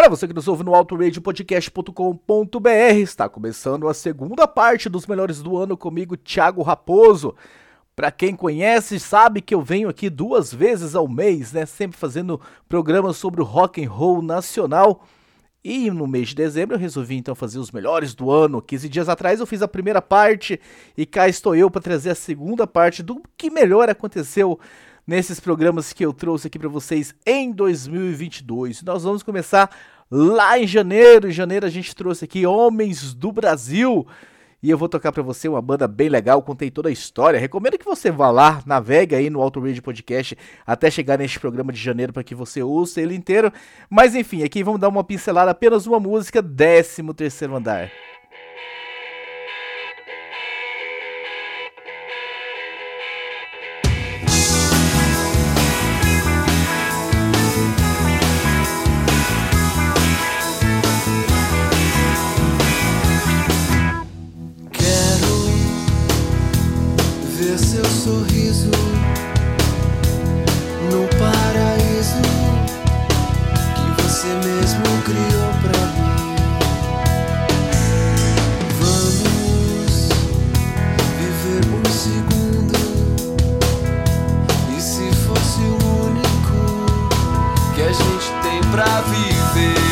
Para você que nos ouve no autoradiopodcast.com.br, está começando a segunda parte dos melhores do ano comigo, Thiago Raposo. Para quem conhece, sabe que eu venho aqui duas vezes ao mês, né, sempre fazendo programas sobre o rock and roll nacional. E no mês de dezembro eu resolvi então fazer os melhores do ano. 15 dias atrás eu fiz a primeira parte e cá estou eu para trazer a segunda parte do que melhor aconteceu nesses programas que eu trouxe aqui para vocês em 2022. Nós vamos começar lá em janeiro. Em janeiro a gente trouxe aqui Homens do Brasil. E eu vou tocar para você uma banda bem legal, contei toda a história. Recomendo que você vá lá, navegue aí no Auto Radio Podcast até chegar neste programa de janeiro para que você ouça ele inteiro. Mas enfim, aqui vamos dar uma pincelada apenas uma música, 13 terceiro andar. pra viver.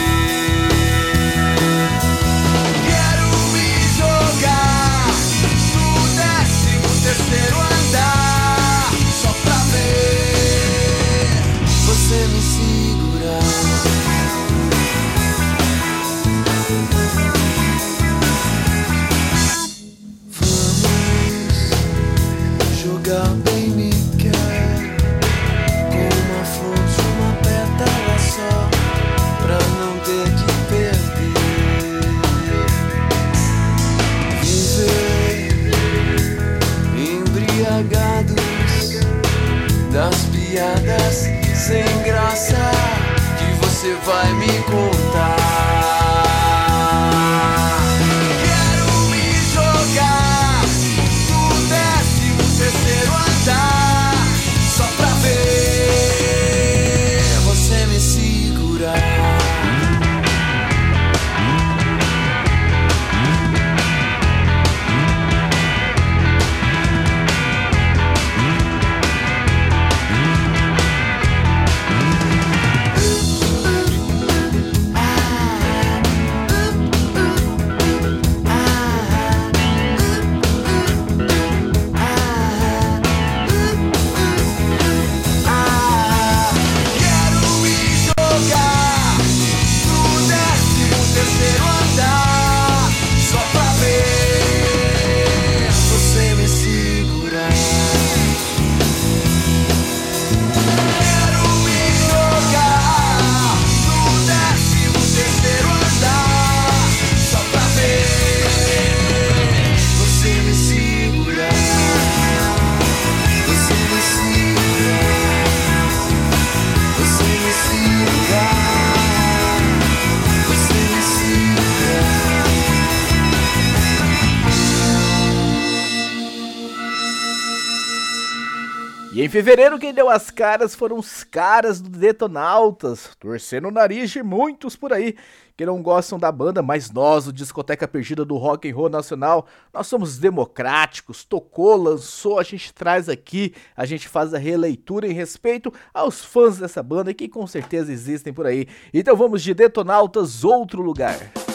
Em fevereiro, quem deu as caras foram os caras do Detonautas, torcendo o nariz de muitos por aí que não gostam da banda, mas nós, o Discoteca Perdida do Rock and Roll Nacional, nós somos democráticos, tocou, lançou, a gente traz aqui, a gente faz a releitura em respeito aos fãs dessa banda que com certeza existem por aí. Então vamos de Detonautas, outro lugar.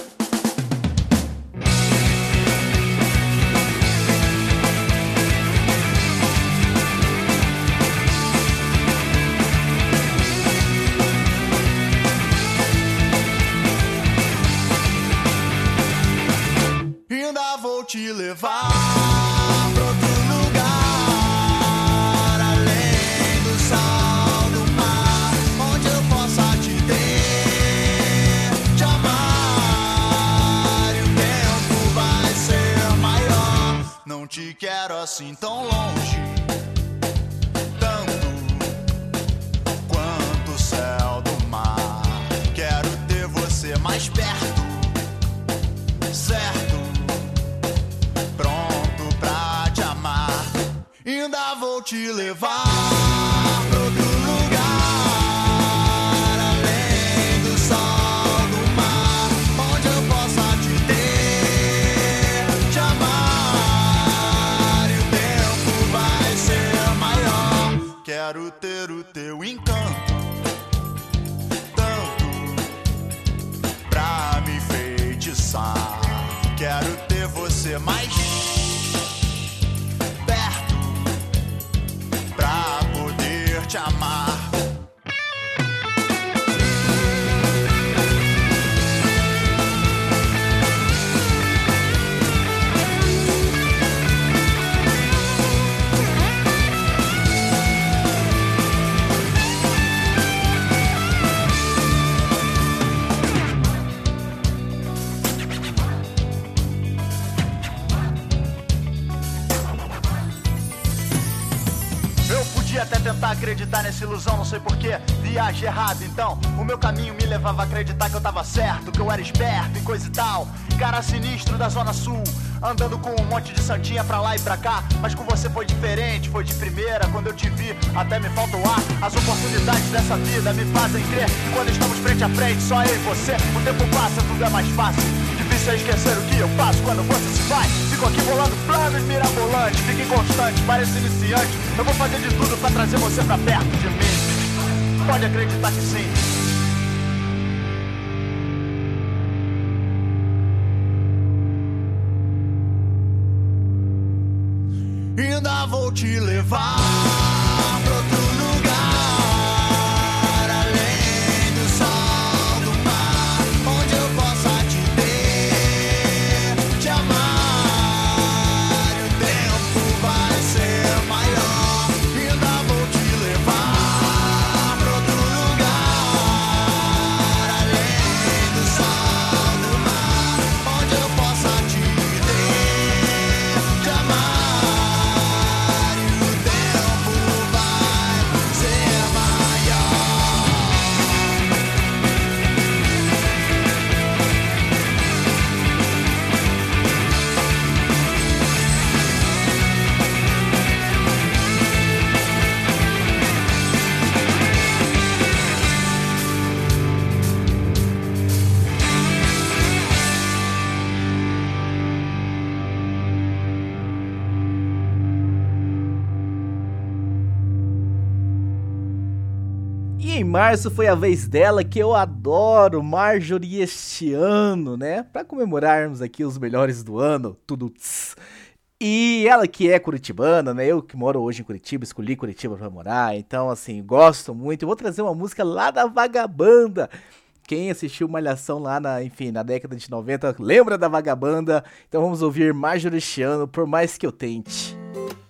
Acreditar nessa ilusão, não sei porquê. Viagem errada, então. O meu caminho me levava a acreditar que eu tava certo, que eu era esperto e coisa e tal. Cara sinistro da Zona Sul, andando com um monte de santinha pra lá e pra cá. Mas com você foi diferente, foi de primeira. Quando eu te vi, até me falta o ar. As oportunidades dessa vida me fazem crer que quando estamos frente a frente, só eu e você, o tempo passa, tudo é mais fácil. Difícil é esquecer o que eu faço quando você se vai. Fico aqui bolando planos mirabolantes, fique constante, parece iniciante. Eu vou fazer de tudo pra trazer você pra perto de mim. Pode acreditar que sim. Ainda vou te levar março foi a vez dela que eu adoro, Marjorie este ano, né? Pra comemorarmos aqui os melhores do ano, tudo tss. E ela que é curitibana, né? Eu que moro hoje em Curitiba, escolhi Curitiba pra morar, então assim, gosto muito. Eu vou trazer uma música lá da Vagabanda. Quem assistiu Malhação lá na, enfim, na década de 90, lembra da Vagabanda? Então vamos ouvir Marjorie este ano, por mais que eu tente. Se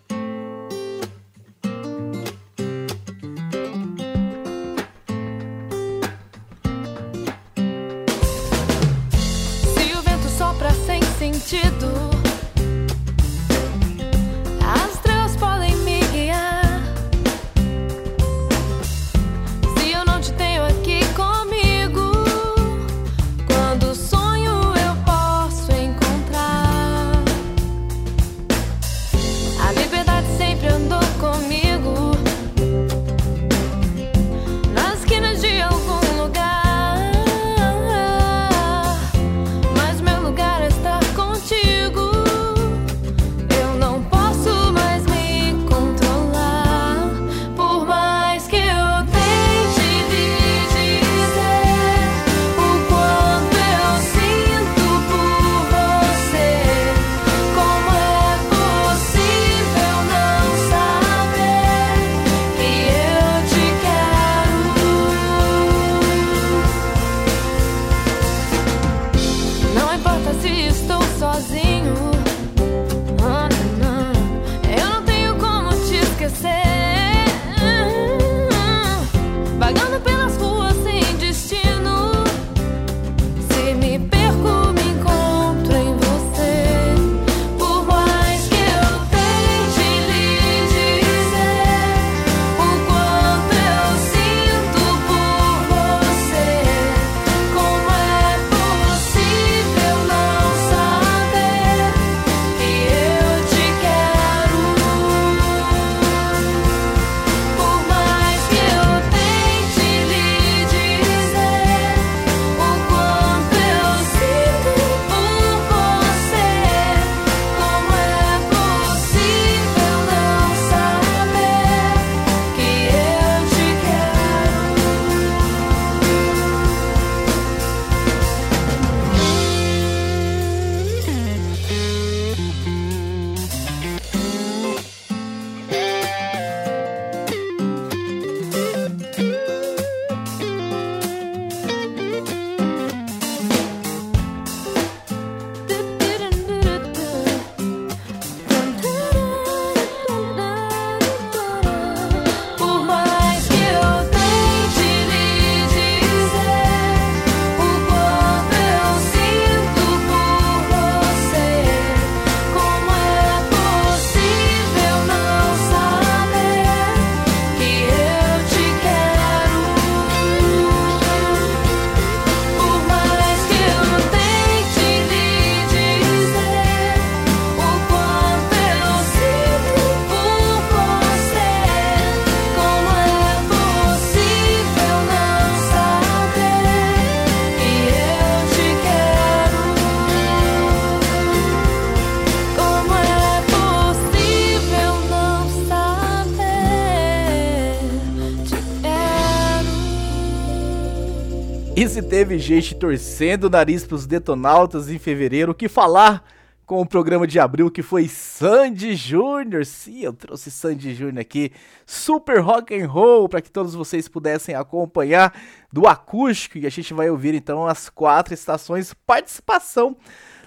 teve gente torcendo o nariz pros detonautas em fevereiro, o que falar com o programa de abril que foi Sandy Júnior? Sim, eu trouxe Sandy Júnior aqui, super rock and roll, para que todos vocês pudessem acompanhar do acústico. E a gente vai ouvir então as quatro estações, participação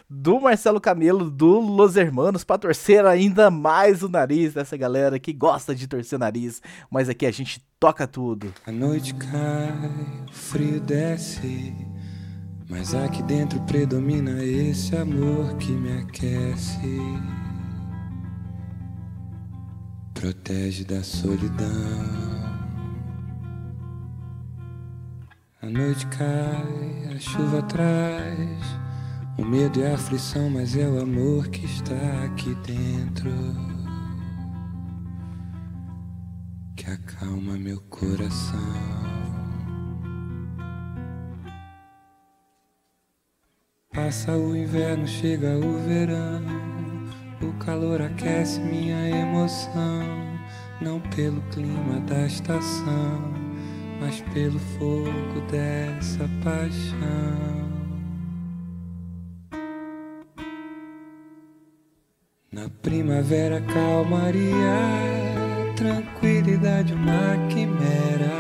do Marcelo Camelo, do Los Hermanos, para torcer ainda mais o nariz dessa galera que gosta de torcer o nariz. Mas aqui a gente toca tudo. A noite cai, o frio desce, mas aqui dentro predomina esse amor que me aquece. Protege da solidão. A noite cai, a chuva traz o medo e a aflição, mas é o amor que está aqui dentro que acalma meu coração. Passa o inverno, chega o verão. O calor aquece minha emoção. Não pelo clima da estação, mas pelo fogo dessa paixão. Na primavera, calmaria, tranquilidade, uma quimera.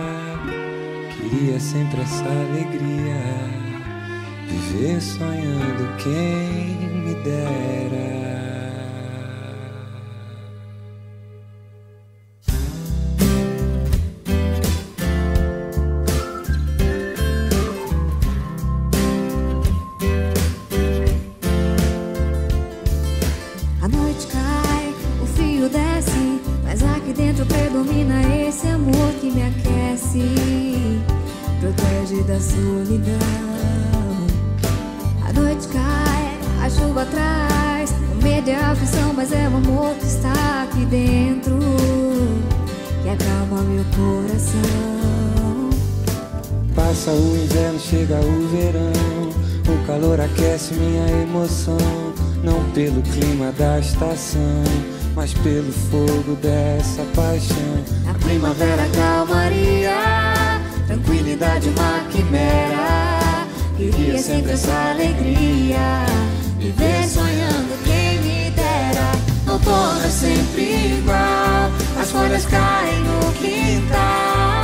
Queria sempre essa alegria, viver sonhando quem me dera. Da solidão. A noite cai, a chuva traz, o medo e a aflição, mas é o amor que está aqui dentro, que acalma meu coração. Passa o inverno, chega o verão. O calor aquece minha emoção. Não pelo clima da estação, mas pelo fogo dessa paixão. A primavera, calmaria, tranquilidade, uma quimera. Queria sempre essa alegria, viver sonhando quem me dera. Outono é sempre igual, as folhas caem no quintal.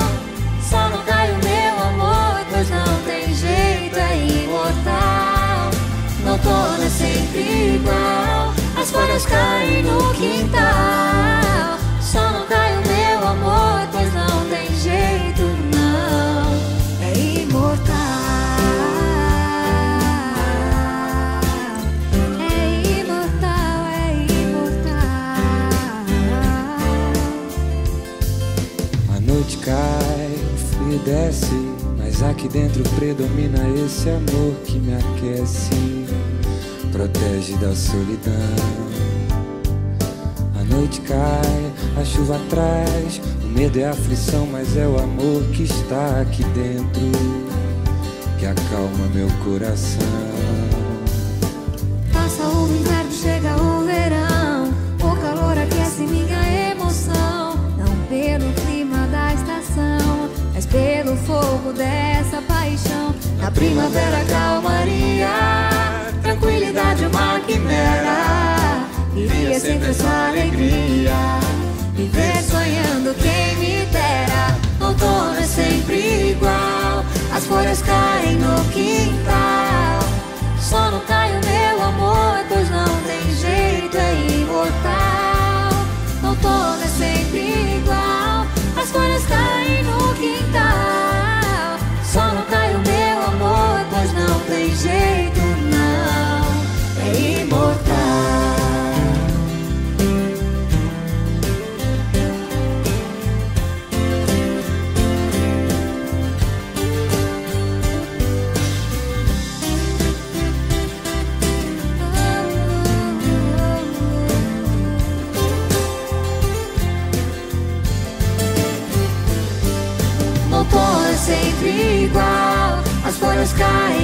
Só não cai o meu amor, pois não tem jeito, é imortal. No outono é sempre igual, as folhas caem no quintal. Só não cai o meu amor, pois não tem jeito, mas aqui dentro predomina esse amor que me aquece, protege da solidão. A noite cai, a chuva traz, o medo é a aflição, mas é o amor que está aqui dentro que acalma meu coração. Fogo dessa paixão. Na primavera, calmaria, tranquilidade, uma quimera. Queria sempre essa alegria, viver sonhando quem me dera. Outono é sempre igual, as folhas caem no quintal. Só não cai o meu amor, pois não tem jeito, é imortal. Outono é sempre igual, as folhas caem no quintal. Tem jeito, não. É sempre igual, as folhas caem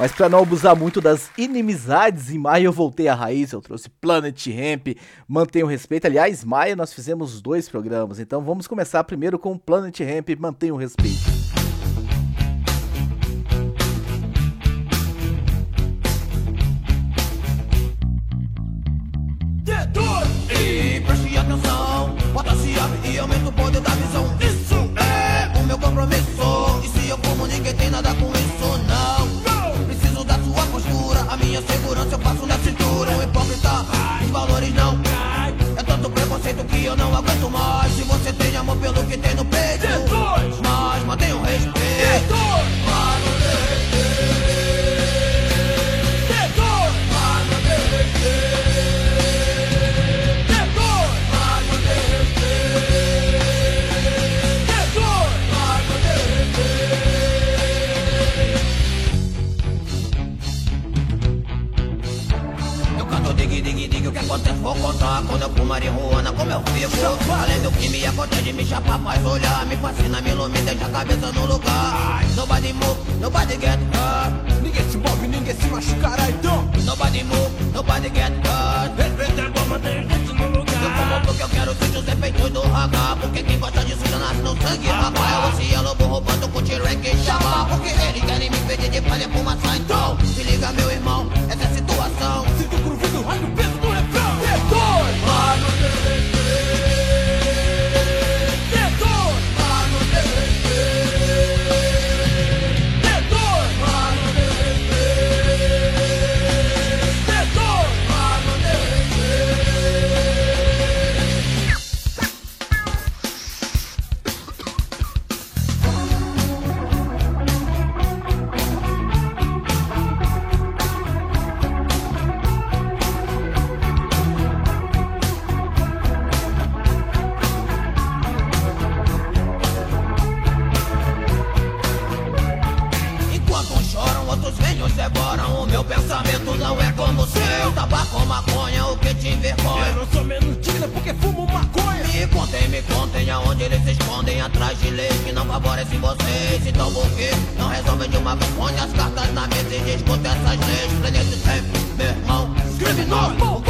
Mas pra não abusar muito das inimizades, em maio eu voltei à raiz, eu trouxe Planet Ramp, Mantenha o Respeito. Aliás, maio nós fizemos dois programas, então vamos começar primeiro com Planet Ramp, Mantenha o Respeito. E eu não aguento mais. Se você tem amor pelo que tem no peito, mas seu. Tabaco ou maconha, o que te envergonha? Eu não sou menos digna porque fumo maconha. Me contem, me contem aonde eles se escondem. Atrás de leis que não favorecem vocês. Então por que não resolvem de uma vez? Põe as cartas na mesa e discute essas leis. Planeta tempo, meu irmão. Criminoso, eu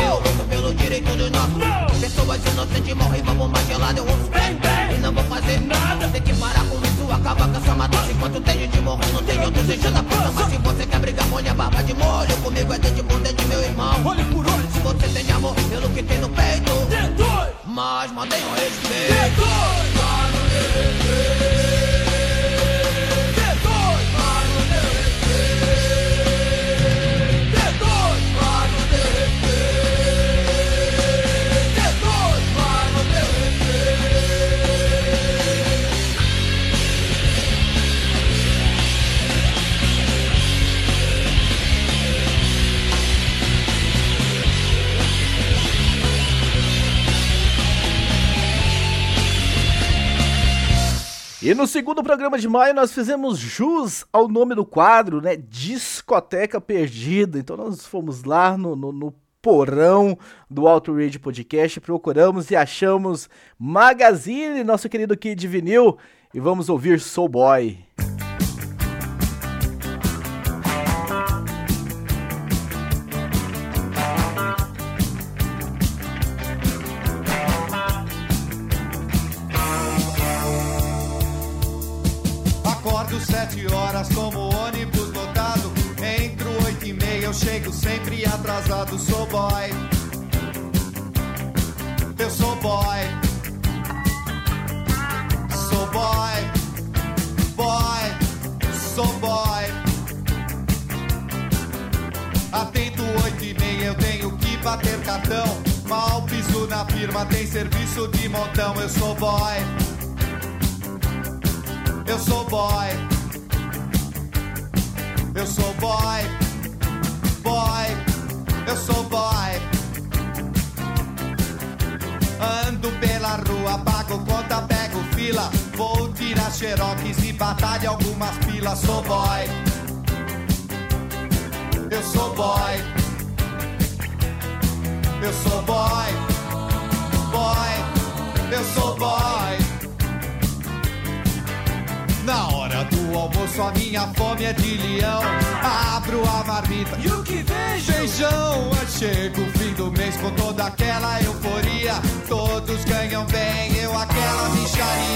pelo direito dos nossos. Pessoas inocentes morrem bomba gelada. Eu ouço bem, bem. E não vou fazer nada. Tem que parar com isso, acabar com essa matança. Enquanto tem gente morrendo, tem outros deixando a puta. Mas se você quer brigar, põe a barba de molho. Comigo é dente por dente, meu irmão. Olho por olho. Se você tem amor pelo que tem no peito. Mas mantenha o respeito. E no segundo programa de maio nós fizemos jus ao nome do quadro, né? Discoteca Perdida. Então nós fomos lá no, no, no porão do Auto Rage Podcast, procuramos e achamos Magazine, nosso querido Kid Vinil, e vamos ouvir Soul Boy. Boy.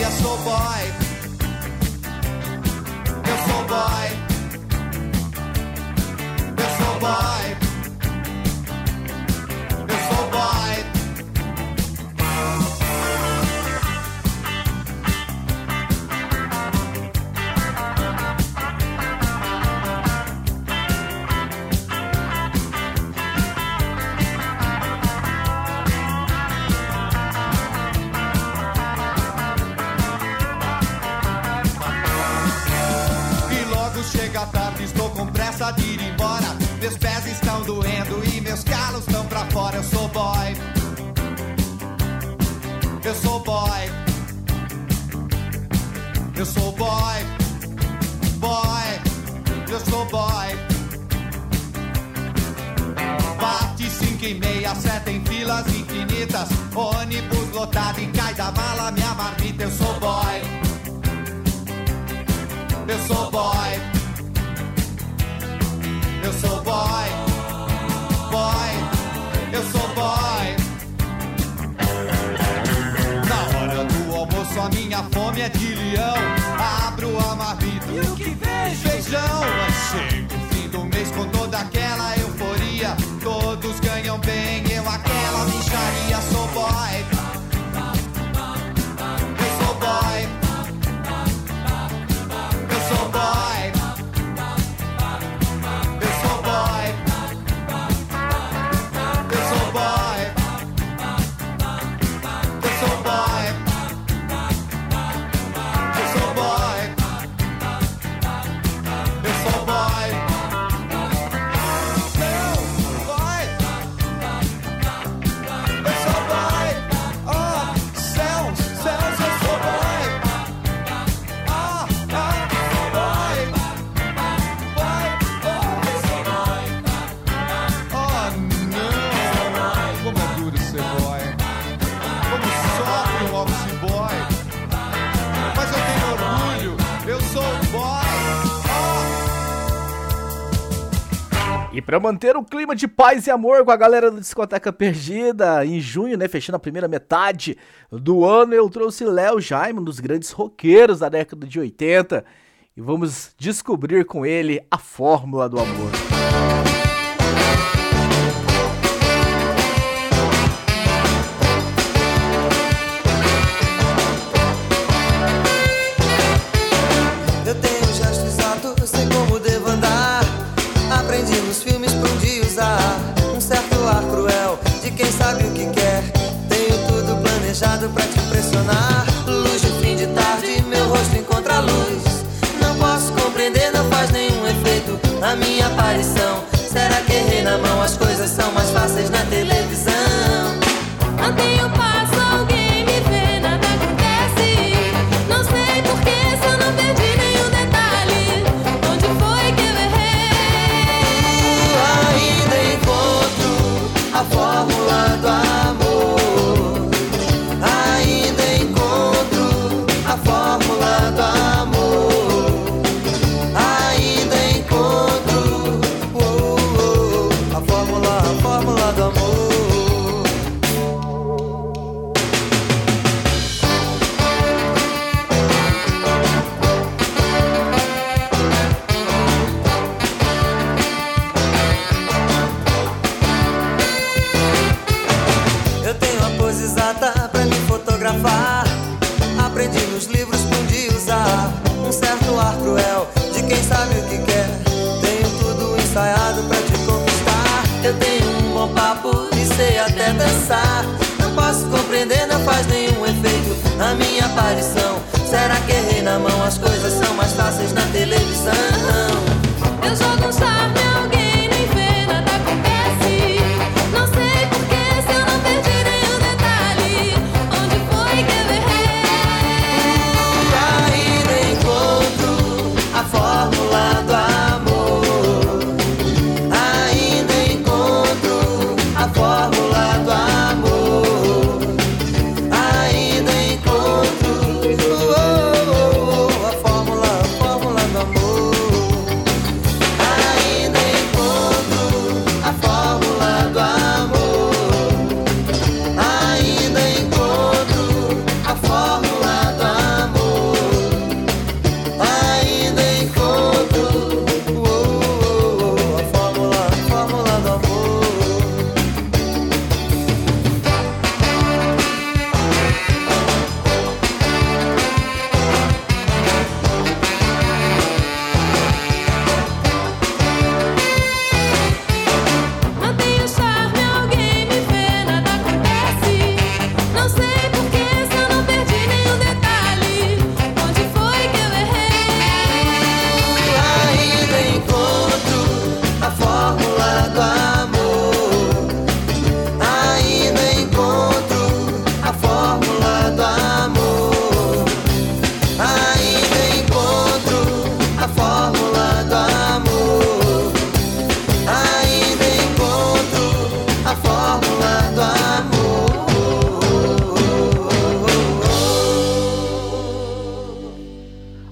Micharia. Sou boy, eu sou boy, eu sou boy, 5 e meia, seta em filas infinitas. Ônibus lotado e cai da mala minha marmita. Eu sou boy. Eu sou boy. Eu sou boy. Boy. Eu sou boy. Na hora do almoço a minha fome é de leão. Abro a marmita. E o que vejo? Feijão. Chego o fim do mês com toda aquela euforia Todos ganham bem, eu aquela micharia. Sou boy. Pra manter o clima de paz e amor com a galera da Discoteca Perdida, em junho, né, fechando a primeira metade do ano, eu trouxe Léo Jaime, um dos grandes roqueiros da década de 80, e vamos descobrir com ele a fórmula do amor. Pra te impressionar. Luz de fim de tarde, meu rosto encontra luz. Não posso compreender, não faz nenhum efeito a minha aparição. Será que errei na mão? As coisas são mais fáceis na televisão.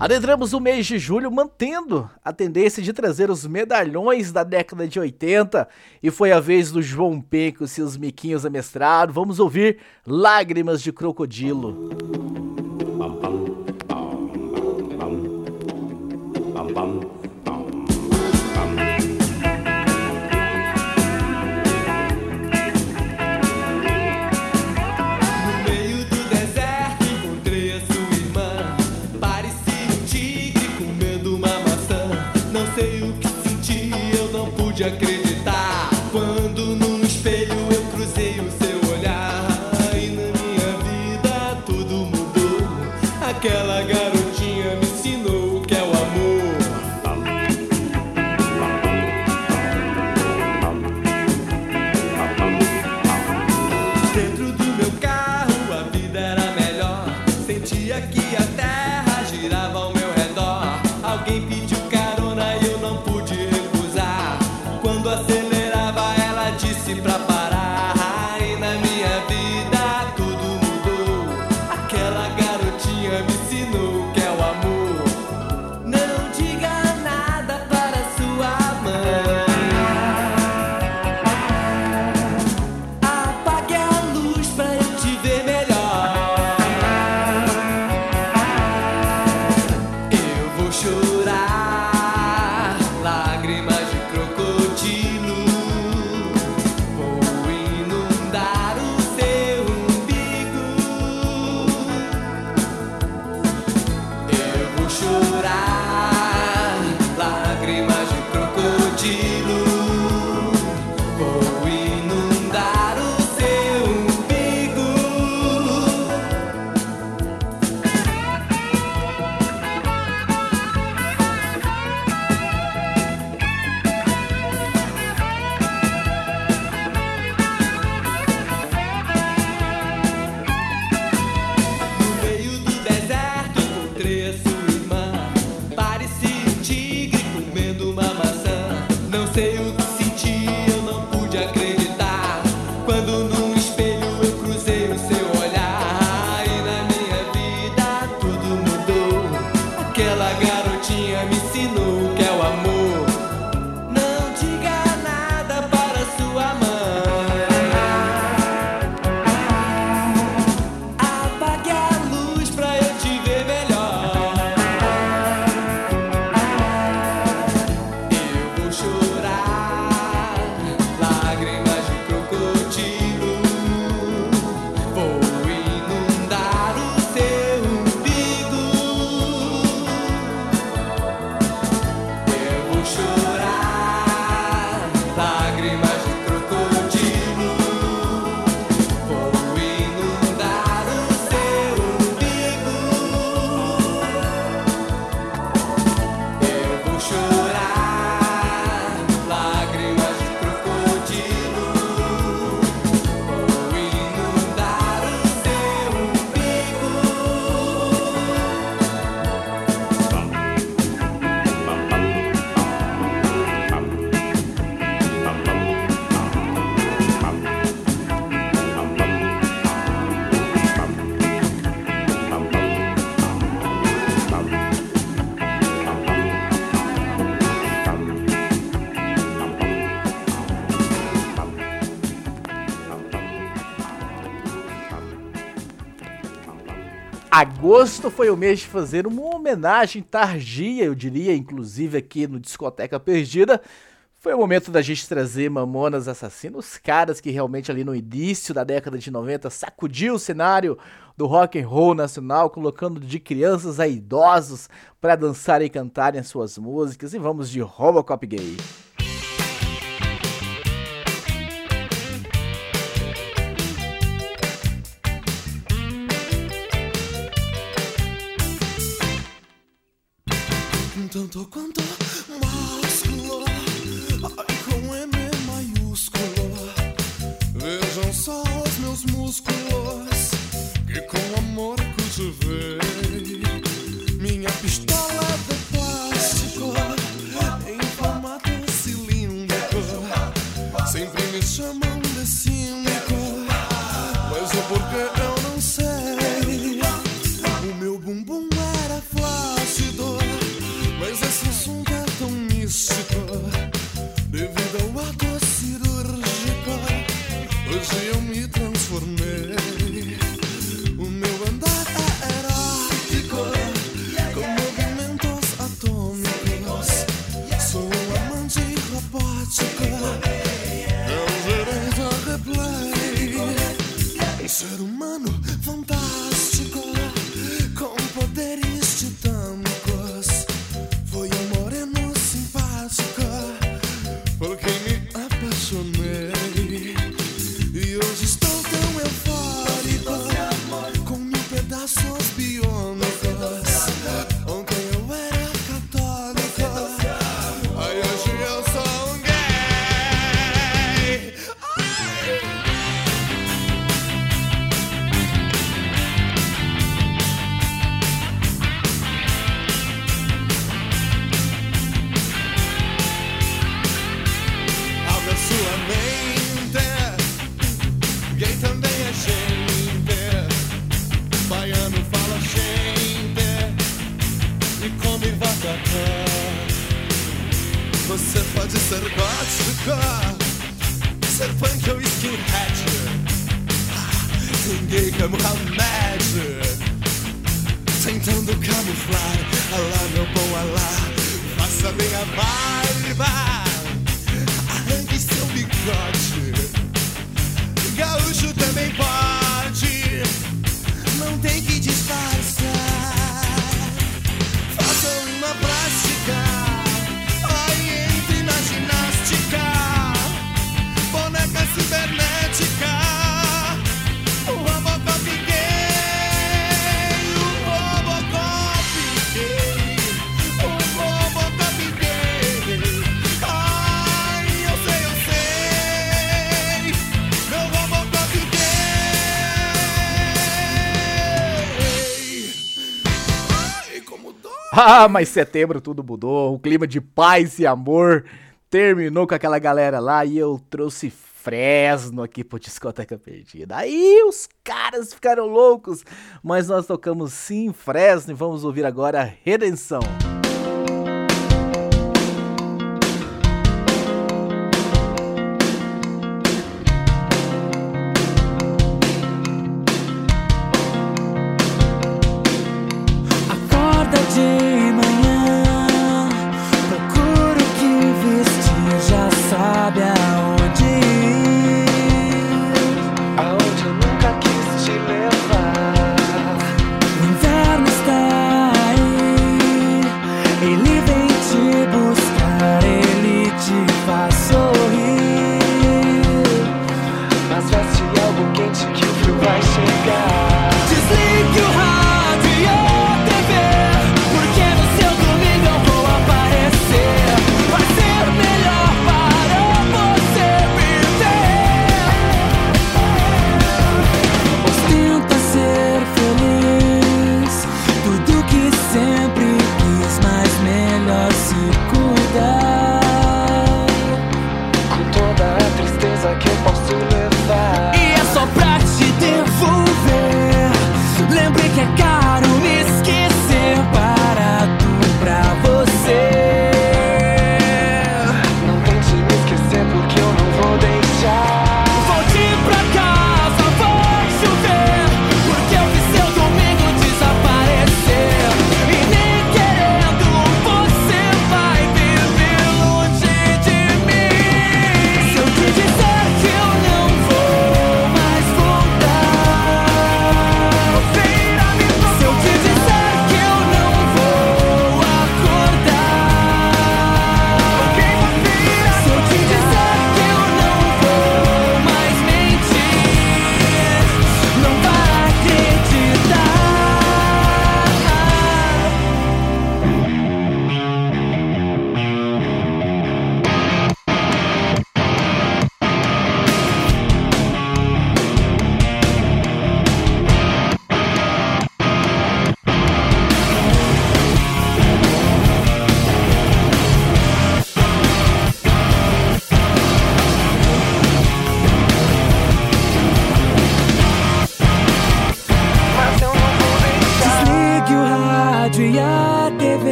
Adentramos o mês de julho mantendo a tendência de trazer os medalhões da década de 80 e foi a vez do João P com seus miquinhos amestrados. Vamos ouvir Lágrimas de Crocodilo. agosto foi o mês de fazer uma homenagem tardia, eu diria, inclusive aqui no Discoteca Perdida. Foi o momento da gente trazer Mamonas assassinos, os caras que realmente ali no início da década de 90 sacudiu o cenário do rock and roll nacional, colocando de crianças a idosos para dançar e cantarem as suas músicas. E vamos de Robocop Gay. tanto quanto Ah, mas setembro tudo mudou, o clima de paz e amor terminou com aquela galera lá e eu trouxe Fresno aqui pro Discoteca Perdida. Aí os caras ficaram loucos, mas nós tocamos sim Fresno e vamos ouvir agora Redenção. Música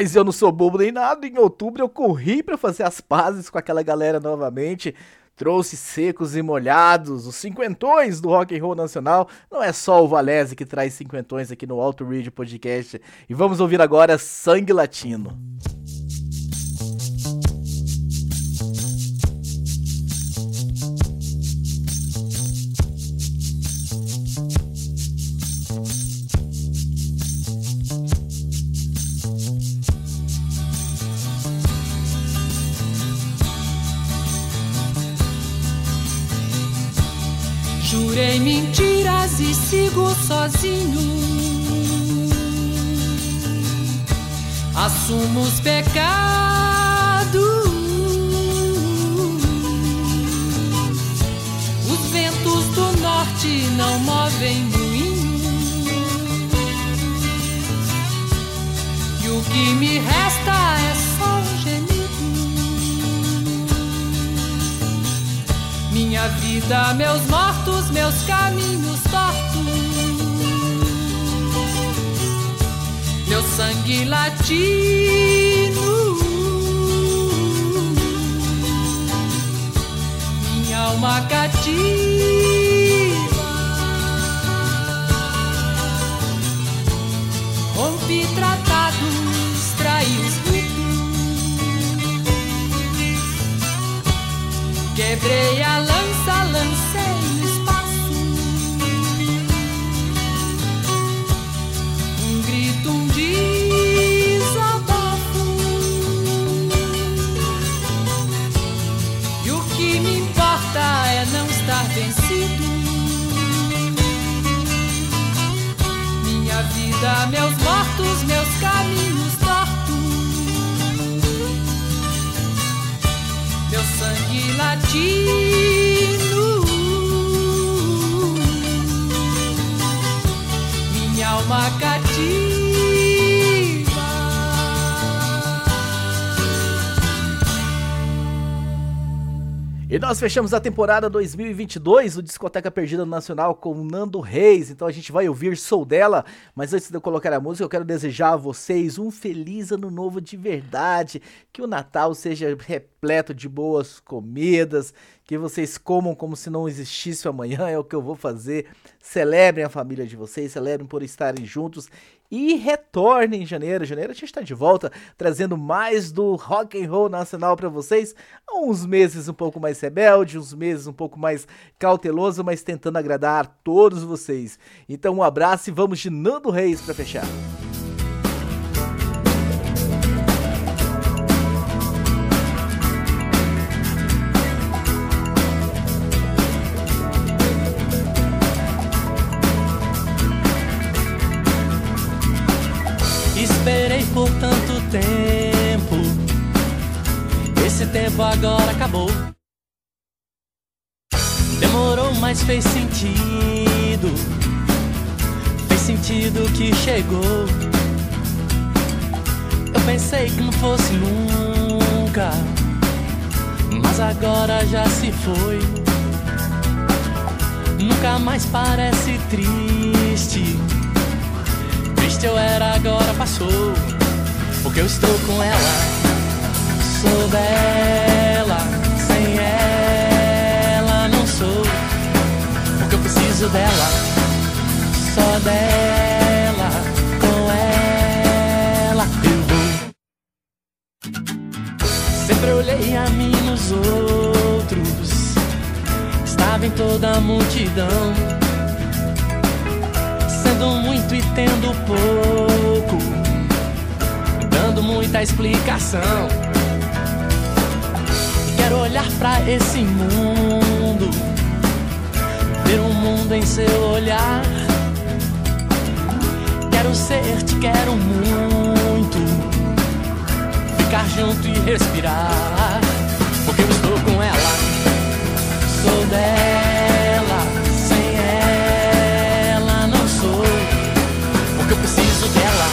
Mas eu não sou bobo nem nada. Em outubro eu corri pra fazer as pazes com aquela galera novamente. Trouxe secos e molhados, os cinquentões do rock and roll nacional. Não é só o Valese que traz cinquentões aqui no Alto Ridge Podcast. E vamos ouvir agora Sangue Latino. Sigo sozinho. Assumo os pecados. Os ventos do norte não movem moinho. E o que me resta é só um gemido. Minha vida, meus mortos, meus caminhos tortos. Sangue latino. Minha alma cativa. Rompi tratados, traí os. Quebrei a lança, lancei Meus mortos, meus caminhos tortos. meu sangue latino, minha alma cativa. E nós fechamos a temporada 2022 do Discoteca Perdida Nacional com Nando Reis. Então a gente vai ouvir Sou Dela. Mas antes de eu colocar a música, eu quero desejar a vocês um feliz ano novo de verdade. Que o Natal seja repleto de boas comidas. Que vocês comam como se não existisse amanhã. É o que eu vou fazer. Celebrem a família de vocês, celebrem por estarem juntos. E retornem em janeiro. Janeiro a gente está de volta, trazendo mais do rock and roll nacional para vocês. Uns meses um pouco mais rebelde, uns meses um pouco mais cauteloso, mas tentando agradar todos vocês. Então um abraço e vamos de Nando Reis para fechar. Tempo agora acabou. Demorou, mas fez sentido. Fez sentido que chegou. Eu pensei que não fosse nunca. Mas agora já se foi. Nunca mais parece triste. Triste eu era, agora passou. Porque eu estou com ela. Sou dela. Sem ela não sou. Porque eu preciso dela. Só dela. Com ela eu vou. Sempre olhei a mim nos outros. Estava em toda a multidão sendo muito e tendo pouco, dando muita explicação. Quero olhar pra esse mundo, ver um mundo em seu olhar. Quero ser, te quero muito, ficar junto e respirar, porque eu estou com ela, sou dela. Sem ela não sou, porque eu preciso dela,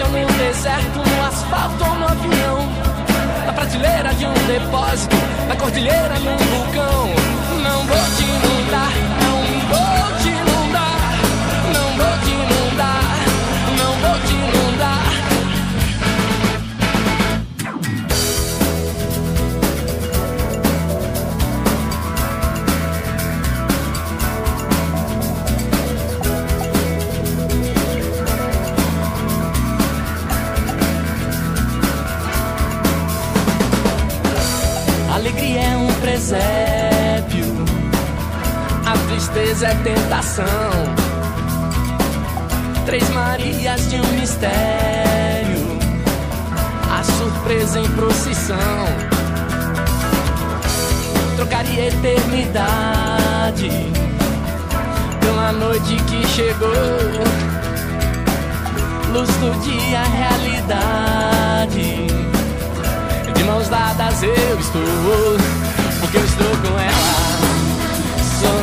superfície ou no deserto, no asfalto ou no avião, na prateleira de um depósito, na cordilheira num vulcão. Não vou te inundar, tristeza é tentação. Três Marias de um mistério, a surpresa em procissão. Trocaria eternidade pela noite que chegou. Luz do dia, realidade. De mãos dadas eu estou, porque eu estou com ela. Sou